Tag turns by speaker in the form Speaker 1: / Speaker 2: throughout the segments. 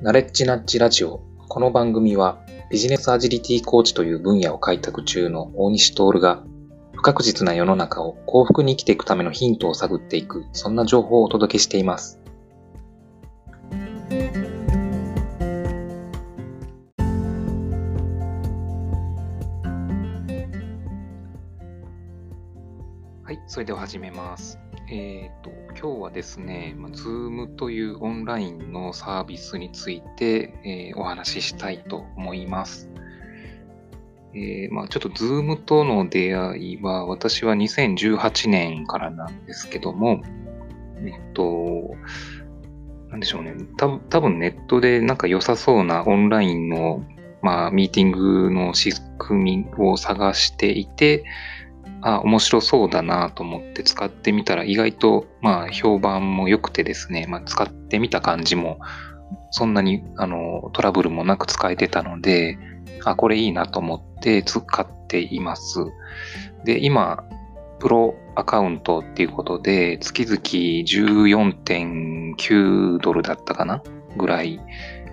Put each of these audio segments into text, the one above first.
Speaker 1: ナレッジナッジラジオ。この番組はビジネスアジリティコーチという分野を開拓中の大西徹が不確実な世の中を幸福に生きていくためのヒントを探っていく、そんな情報をお届けしています。はい、それでは始めます。え、ー、と、今日はですね、ま、Zoom というオンラインのサービスについて、えー、お話ししたいと思います。えー、まあ、ちょっと Zoom との出会いは、私は2018年からなんですけども、えっと、なんでしょうね。た多分ネットでなんか良さそうなオンラインの、まあ、ミーティングの仕組みを探していて、あ、面白そうだなと思って使ってみたら意外とまあ評判も良くてですね、まあ、使ってみた感じもそんなにあのトラブルもなく使えてたので、あ、これいいなと思って使っています。で、今、プロアカウントっていうことで、月々14.9ドルだったかなぐらい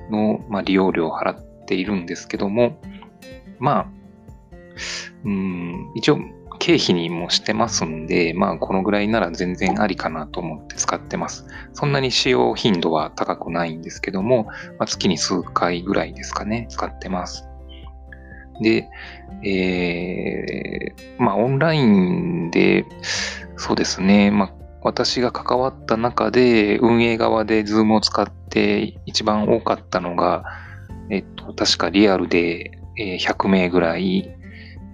Speaker 1: の、まあ、利用料を払っているんですけども、まあ、うん、一応経費にもしてますんで、まあこのぐらいなら全然ありかなと思って使ってます。そんなに使用頻度は高くないんですけども、まあ、月に数回ぐらいですかね、使ってます。で、えー、まあオンラインで、そうですね、まあ私が関わった中で運営側で Zoom を使って一番多かったのが、えっと、確かリアルで100名ぐらい、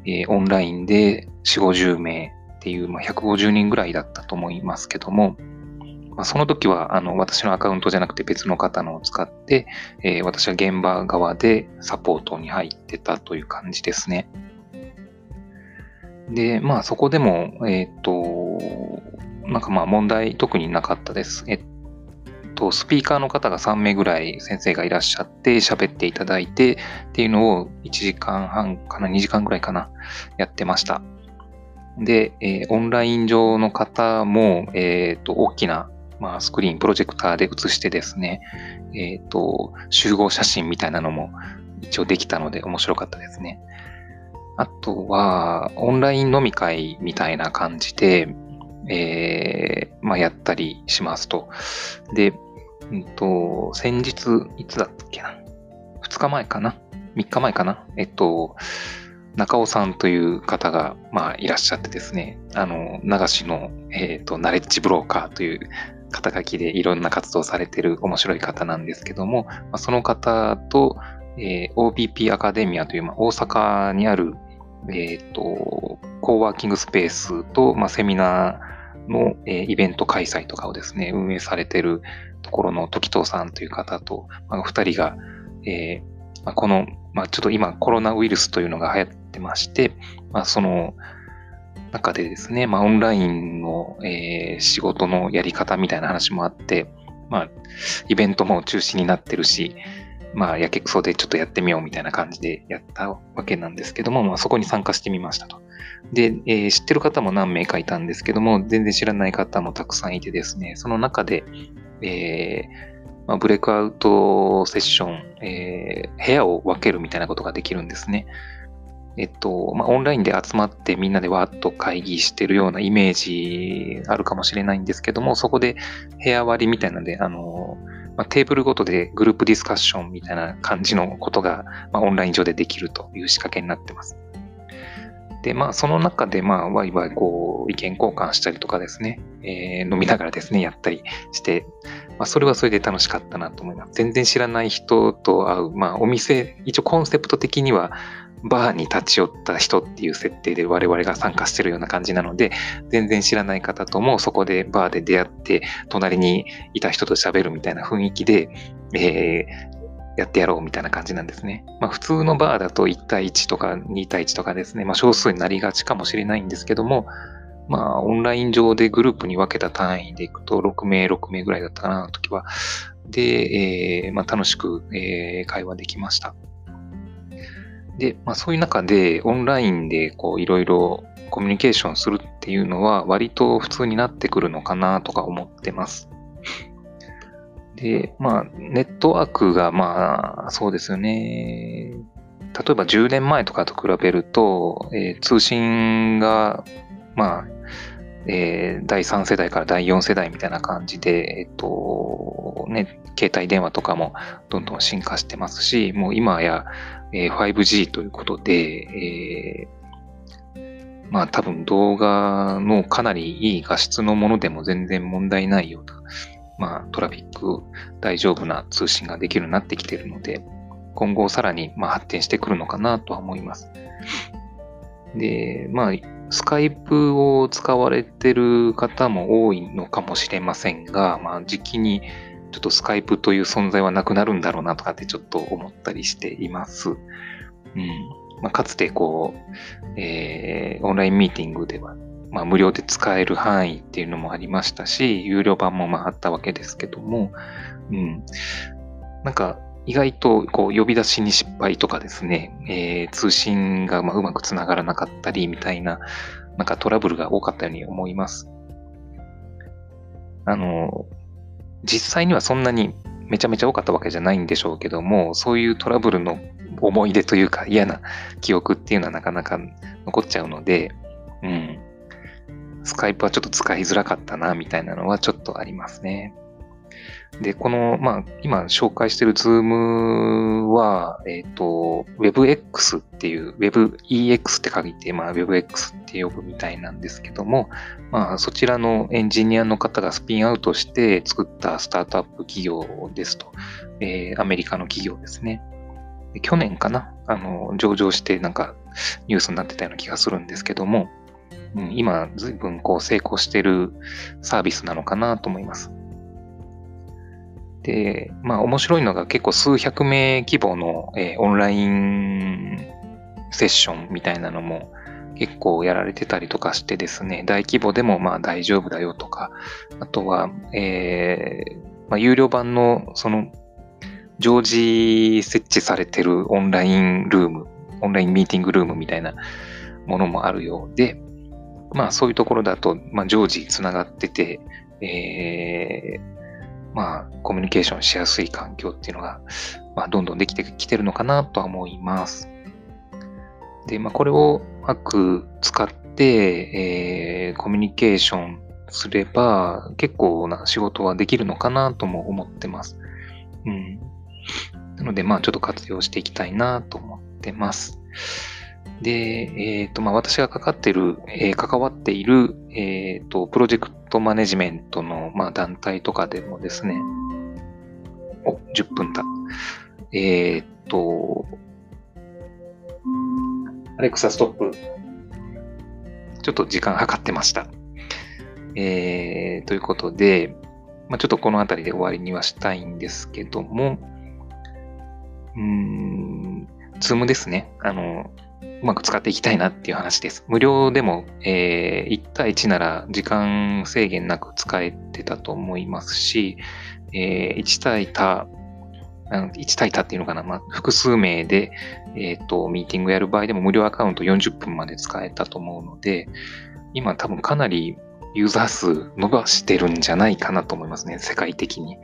Speaker 1: えー、オンラインで4、50名っていう、まあ、150人ぐらいだったと思いますけども、まあ、その時はあの私のアカウントじゃなくて別の方のを使って、えー、私は現場側でサポートに入ってたという感じですね。で、まあそこでも、えっ、と、なんかまあ問題特になかったです。えっと、スピーカーの方が3名ぐらい先生がいらっしゃって喋っていただいてっていうのを1時間半かな、2時間ぐらいかな、やってました。で、えー、オンライン上の方も、えっ、と、大きな、まあ、スクリーン、プロジェクターで映してですね、えっ、と、集合写真みたいなのも一応できたので面白かったですね。あとは、オンライン飲み会みたいな感じで、えー、まあ、やったりしますと。で、うんと、先日、いつだっけな ?2 日前かな ?3 日前かな？えっと、中尾さんという方が、まあ、いらっしゃってですね、あの、流しの、えっ、ー、と、ナレッジブローカーという肩書きでいろんな活動されてる面白い方なんですけども、まあ、その方と、えー、OBP アカデミアという、まあ、大阪にある、えっ、ー、と、コーワーキングスペースと、まあ、セミナーの、えー、イベント開催とかをですね、運営されてるところの時藤さんという方と、まあ、二人が、えーまあ、この、まあ、ちょっと今コロナウイルスというのが流行ってまして、まあ、その中でですね、まあ、オンラインの、えー、仕事のやり方みたいな話もあって、まあ、イベントも中止になってるし、まあ、やけくそでちょっとやってみようみたいな感じでやったわけなんですけども、まあ、そこに参加してみましたと。で、えー、知ってる方も何名かいたんですけども、全然知らない方もたくさんいてですね、その中で、えー、まあ、ブレイクアウトセッション、えー、部屋を分けるみたいなことができるんですね。えっと、まあ、オンラインで集まってみんなでわーっと会議してるようなイメージあるかもしれないんですけども、そこで部屋割りみたいなので、あの、まあ、テーブルごとでグループディスカッションみたいな感じのことが、まあ、オンライン上でできるという仕掛けになってます。で、まあ、その中で、まあ、ワイワイ、こう、意見交換したりとかですね、えー、飲みながらですね、やったりして、まあ、それはそれで楽しかったなと思います。全然知らない人と会う、まあ、お店、一応コンセプト的には、バーに立ち寄った人っていう設定で我々が参加してるような感じなので、全然知らない方ともそこでバーで出会って、隣にいた人と喋るみたいな雰囲気で、えー、やってやろうみたいな感じなんですね。まあ普通のバーだと1対1とか2対1とかですね、まあ少数になりがちかもしれないんですけども、まあオンライン上でグループに分けた単位でいくと6名、6名ぐらいだったかな、時は。で、えー、まあ楽しく、えー、会話できました。で、まあそういう中でオンラインでこういろいろコミュニケーションするっていうのは割と普通になってくるのかなとか思ってます。で、まあ、ネットワークが、まあ、そうですよね。例えば10年前とかと比べると、えー、通信が、まあ、えー、第3世代から第4世代みたいな感じで、えっと、ね、携帯電話とかもどんどん進化してますし、もう今や、えー、5G ということで、えー、まあ多分動画のかなりいい画質のものでも全然問題ないような、まあトラフィック大丈夫な通信ができるようになってきているので、今後さらにまあ発展してくるのかなとは思います。で、まあ、スカイプを使われてる方も多いのかもしれませんが、まあ、時期にちょっとスカイプという存在はなくなるんだろうなとかってちょっと思ったりしています。うん。まあ、かつてこう、えー、オンラインミーティングでは、まあ、無料で使える範囲っていうのもありましたし、有料版もまああったわけですけども、うん。なんか、意外とこう呼び出しに失敗とかですね、えー、通信がまうまくつながらなかったりみたいな、なんかトラブルが多かったように思います。あの、実際にはそんなにめちゃめちゃ多かったわけじゃないんでしょうけども、そういうトラブルの思い出というか嫌な記憶っていうのはなかなか残っちゃうので、うん。スカイプはちょっと使いづらかったな、みたいなのはちょっとありますね。で、この、まあ、今紹介している Zoom は、えっ、ー、と、WebX っていう、WebEX って書いて、まあ、WebX って呼ぶみたいなんですけども、まあ、そちらのエンジニアの方がスピンアウトして作ったスタートアップ企業ですと、えー、アメリカの企業ですね。去年かなあの、上場してなんかニュースになってたような気がするんですけども、うん、今、随分こう成功してるサービスなのかなと思います。で、まあ面白いのが結構数百名規模の、えー、オンラインセッションみたいなのも結構やられてたりとかしてですね、大規模でもまあ大丈夫だよとか、あとは、えー、まあ、有料版のその常時設置されてるオンラインルーム、オンラインミーティングルームみたいなものもあるようで、まあそういうところだと、まあ常時つながってて、えー、まあ、コミュニケーションしやすい環境っていうのが、まあ、どんどんできてきてるのかなとは思います。で、まあ、これをうまく使って、えー、コミュニケーションすれば、結構な仕事はできるのかなとも思ってます。うん。なので、まあ、ちょっと活用していきたいなと思ってます。で、えっ、ー、と、まあ、私がかかってる、えー、関わっている、えっ、ー、と、プロジェクトマネジメントの、まあ、団体とかでもですね、お、10分だ。えっ、と、アレクサストップ。ちょっと時間計ってました。えー、ということで、まあ、ちょっとこの辺りで終わりにはしたいんですけども、うーん、 Zoom ですね。あの、うまく使っていきたいなっていう話です。無料でも、えー、1対1なら時間制限なく使えてたと思いますし、えー、1対多、1対多っていうのかな、まあ、複数名で、え、ー、と、ミーティングやる場合でも無料アカウント40分まで使えたと思うので、今多分かなりユーザー数伸ばしてるんじゃないかなと思いますね、世界的に。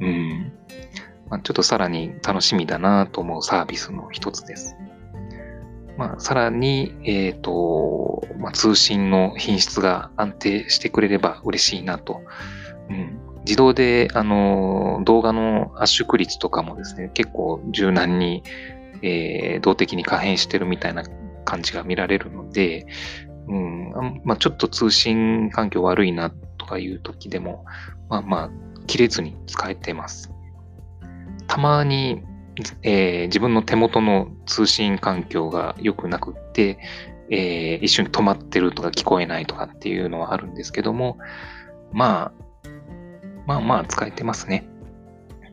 Speaker 1: うん。まあ、ちょっとさらに楽しみだなと思うサービスの一つです。まあ、さらに、え、ー、と、まあ、通信の品質が安定してくれれば嬉しいなと。うん、自動で、あの、動画の圧縮率とかもですね、結構柔軟に、えー、動的に可変してるみたいな感じが見られるので、うん、まあ、ちょっと通信環境悪いなとかいう時でも、まあまあ、切れずに使えてます。たまにえー、自分の手元の通信環境が良くなくって、えー、一緒に止まってるとか聞こえないとかっていうのはあるんですけども、まあ、まあまあ使えてますね。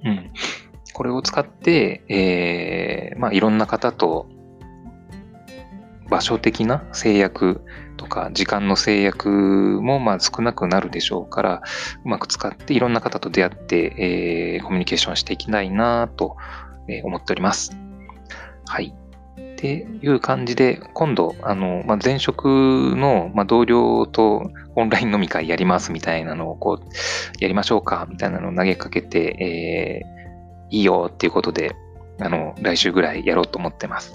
Speaker 1: うん。これを使って、えー、まあいろんな方と場所的な制約とか時間の制約もまあ少なくなるでしょうから、うまく使っていろんな方と出会って、えー、コミュニケーションしていきたいなとえ思っております。はい。っていう感じで、今度、あの、まあ、前職の、まあ、同僚とオンライン飲み会やりますみたいなのを、こう、やりましょうかみたいなのを投げかけて、えー、いいよっていうことで、あの、来週ぐらいやろうと思ってます。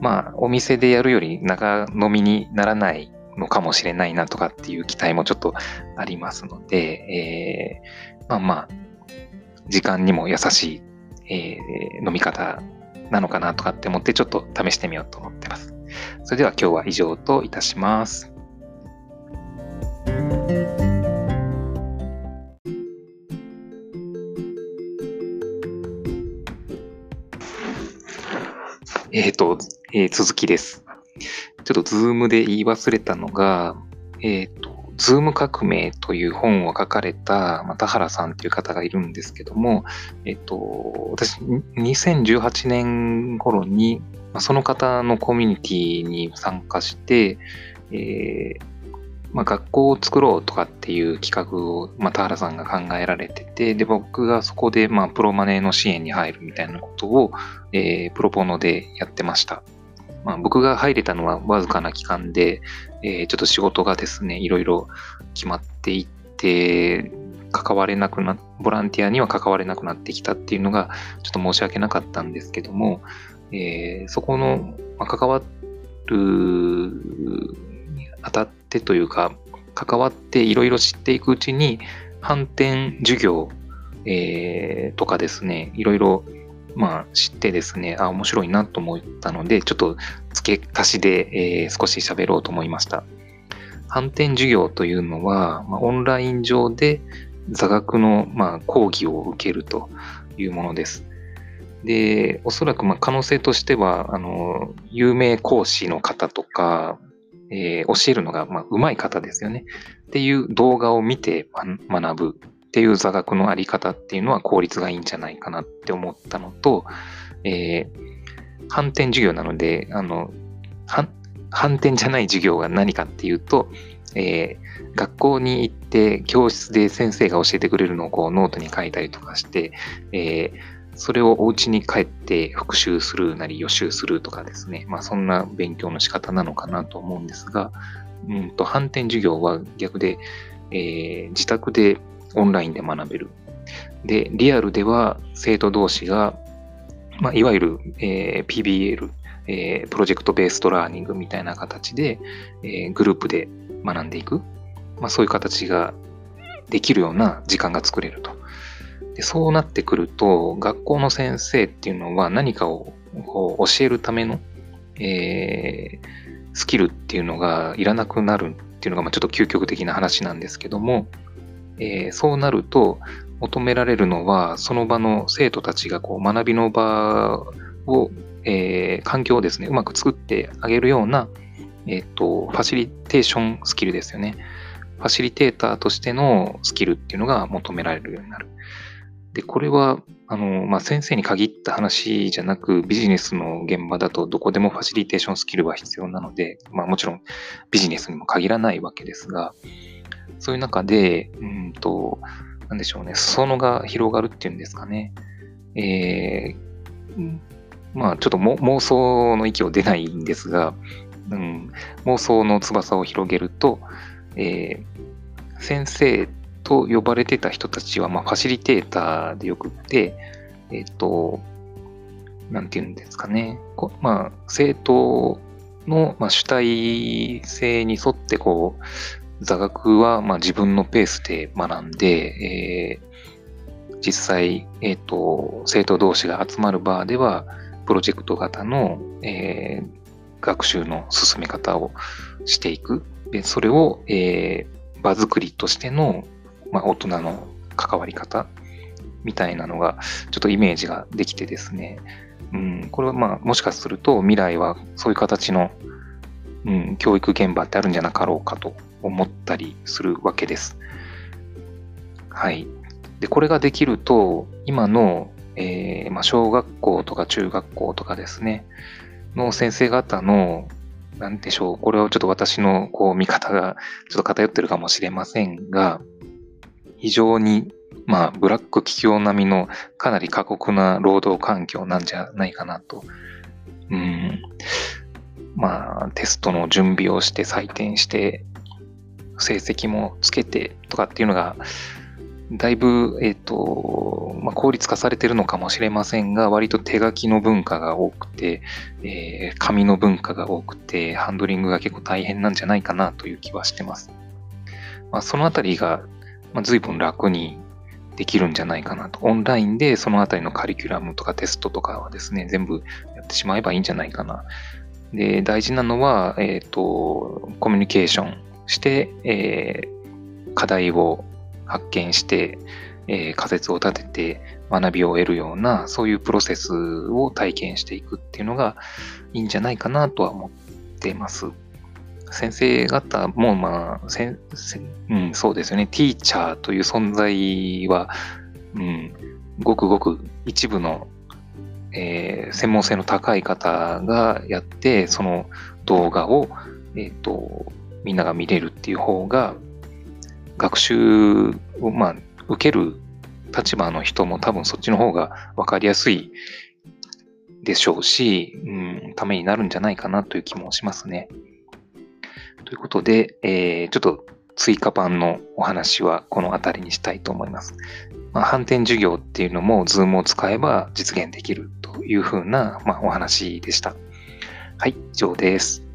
Speaker 1: まあ、お店でやるより長飲みにならないのかもしれないなとかっていう期待もちょっとありますので、えー、まあまあ、時間にも優しい、えー、飲み方なのかなとかって思ってちょっと試してみようと思ってます。それでは今日は以上といたします。えっ、ー、と、えー、続きです。ちょっと Zoom で言い忘れたのが、えっ、ー、 Zoom 革命という本を書かれた、田原さんという方がいるんですけども、えっと、私、2018年頃に、その方のコミュニティに参加して、えー、まあ、学校を作ろうとかっていう企画を、まあ、田原さんが考えられてて、で、僕がそこで、まあ、プロマネーの支援に入るみたいなことを、えー、プロポノでやってました。まあ、僕が入れたのはわずかな期間で、えー、ちょっと仕事がですね、いろいろ決まっていって、関われなくな、ボランティアには関われなくなってきたっていうのが、ちょっと申し訳なかったんですけども、えー、そこの、まあ、関わるにあたってというか、関わっていろいろ知っていくうちに、反転授業、えー、とかですね、いろいろまあ、知ってですね、あ、面白いなと思ったので、ちょっと付け足しで、えー、少し喋ろうと思いました。反転授業というのは、まあ、オンライン上で座学の、まあ、講義を受けるというものです。で、おそらくまあ可能性としては、あの、有名講師の方とか、えー、教えるのがまあ上手い方ですよね。っていう動画を見て学ぶっていう座学のあり方っていうのは効率がいいんじゃないかなって思ったのと、えー、反転授業なので、あの、反転じゃない授業が何かっていうと、えー、学校に行って教室で先生が教えてくれるのをこうノートに書いたりとかして、えー、それをお家に帰って復習するなり予習するとかですね、まあそんな勉強の仕方なのかなと思うんですが、うんと反転授業は逆で、えー、自宅でオンラインで学べる。で、リアルでは生徒同士が、まあ、いわゆる、えー、PBL、えー、プロジェクトベーストラーニングみたいな形で、えー、グループで学んでいく。まあ、そういう形ができるような時間が作れると。でそうなってくると、学校の先生っていうのは何かを教えるための、えー、スキルっていうのがいらなくなるっていうのが、まあ、ちょっと究極的な話なんですけども、えー、そうなると求められるのは、その場の生徒たちがこう学びの場を、えー、環境をですね、うまく作ってあげるような、えっ、ー、と、ファシリテーションスキルですよね。ファシリテーターとしてのスキルっていうのが求められるようになる。で、これは、あの、まあ、先生に限った話じゃなく、ビジネスの現場だとどこでもファシリテーションスキルは必要なので、まあ、もちろんビジネスにも限らないわけですが、そういう中で、うんと、なんでしょうね、裾野が広がるっていうんですかね。えー、まあ、ちょっと妄想の域を出ないんですが、うん、妄想の翼を広げると、えー、先生と呼ばれてた人たちは、まあ、ファシリテーターでよくって、えっ、ー、と、なんていうんですかね。まあ、生徒の、まあ、主体性に沿って、こう、座学はまあ自分のペースで学んで、えー、実際、えっ、ー、と、生徒同士が集まる場では、プロジェクト型の、えー、学習の進め方をしていく。で、それを、えー、場作りとしての、まあ、大人の関わり方みたいなのが、ちょっとイメージができてですね。うん、これはまあ、もしかすると未来はそういう形の、うん、教育現場ってあるんじゃなかろうかと思ったりするわけです。はい。で、これができると、今の、えー、まあ、小学校とか中学校とかですね、の先生方の、なんでしょう、これはちょっと私のこう見方がちょっと偏ってるかもしれませんが、非常に、まあ、ブラック企業並みのかなり過酷な労働環境なんじゃないかなと。うん、まあ、テストの準備をして採点して、成績もつけてとかっていうのが、だいぶ、えっ、ー、と、まあ、効率化されてるのかもしれませんが、割と手書きの文化が多くて、えー、紙の文化が多くて、ハンドリングが結構大変なんじゃないかなという気はしてます。まあ、そのあたりが、まあ、随分楽にできるんじゃないかなと。オンラインでそのあたりのカリキュラムとかテストとかはですね、全部やってしまえばいいんじゃないかな。で、大事なのは、えっ、ー、と、コミュニケーションして、えー、課題を発見して、えー、仮説を立てて学びを得るような、そういうプロセスを体験していくっていうのがいいんじゃないかなとは思ってます。先生方も、まあ、せうん、そうですよね。ティーチャーという存在は、うん、ごくごく一部の、えー、専門性の高い方がやって、その動画を、えっ、ー、と、みんなが見れるっていう方が、学習を、まあ、受ける立場の人も多分そっちの方が分かりやすいでしょうし、うん、ためになるんじゃないかなという気もしますね。ということで、えー、ちょっと追加版のお話はこの辺りにしたいと思います。まあ、反転授業っていうのも Zoom を使えば実現できるというふうな、まあ、お話でした。はい、以上です。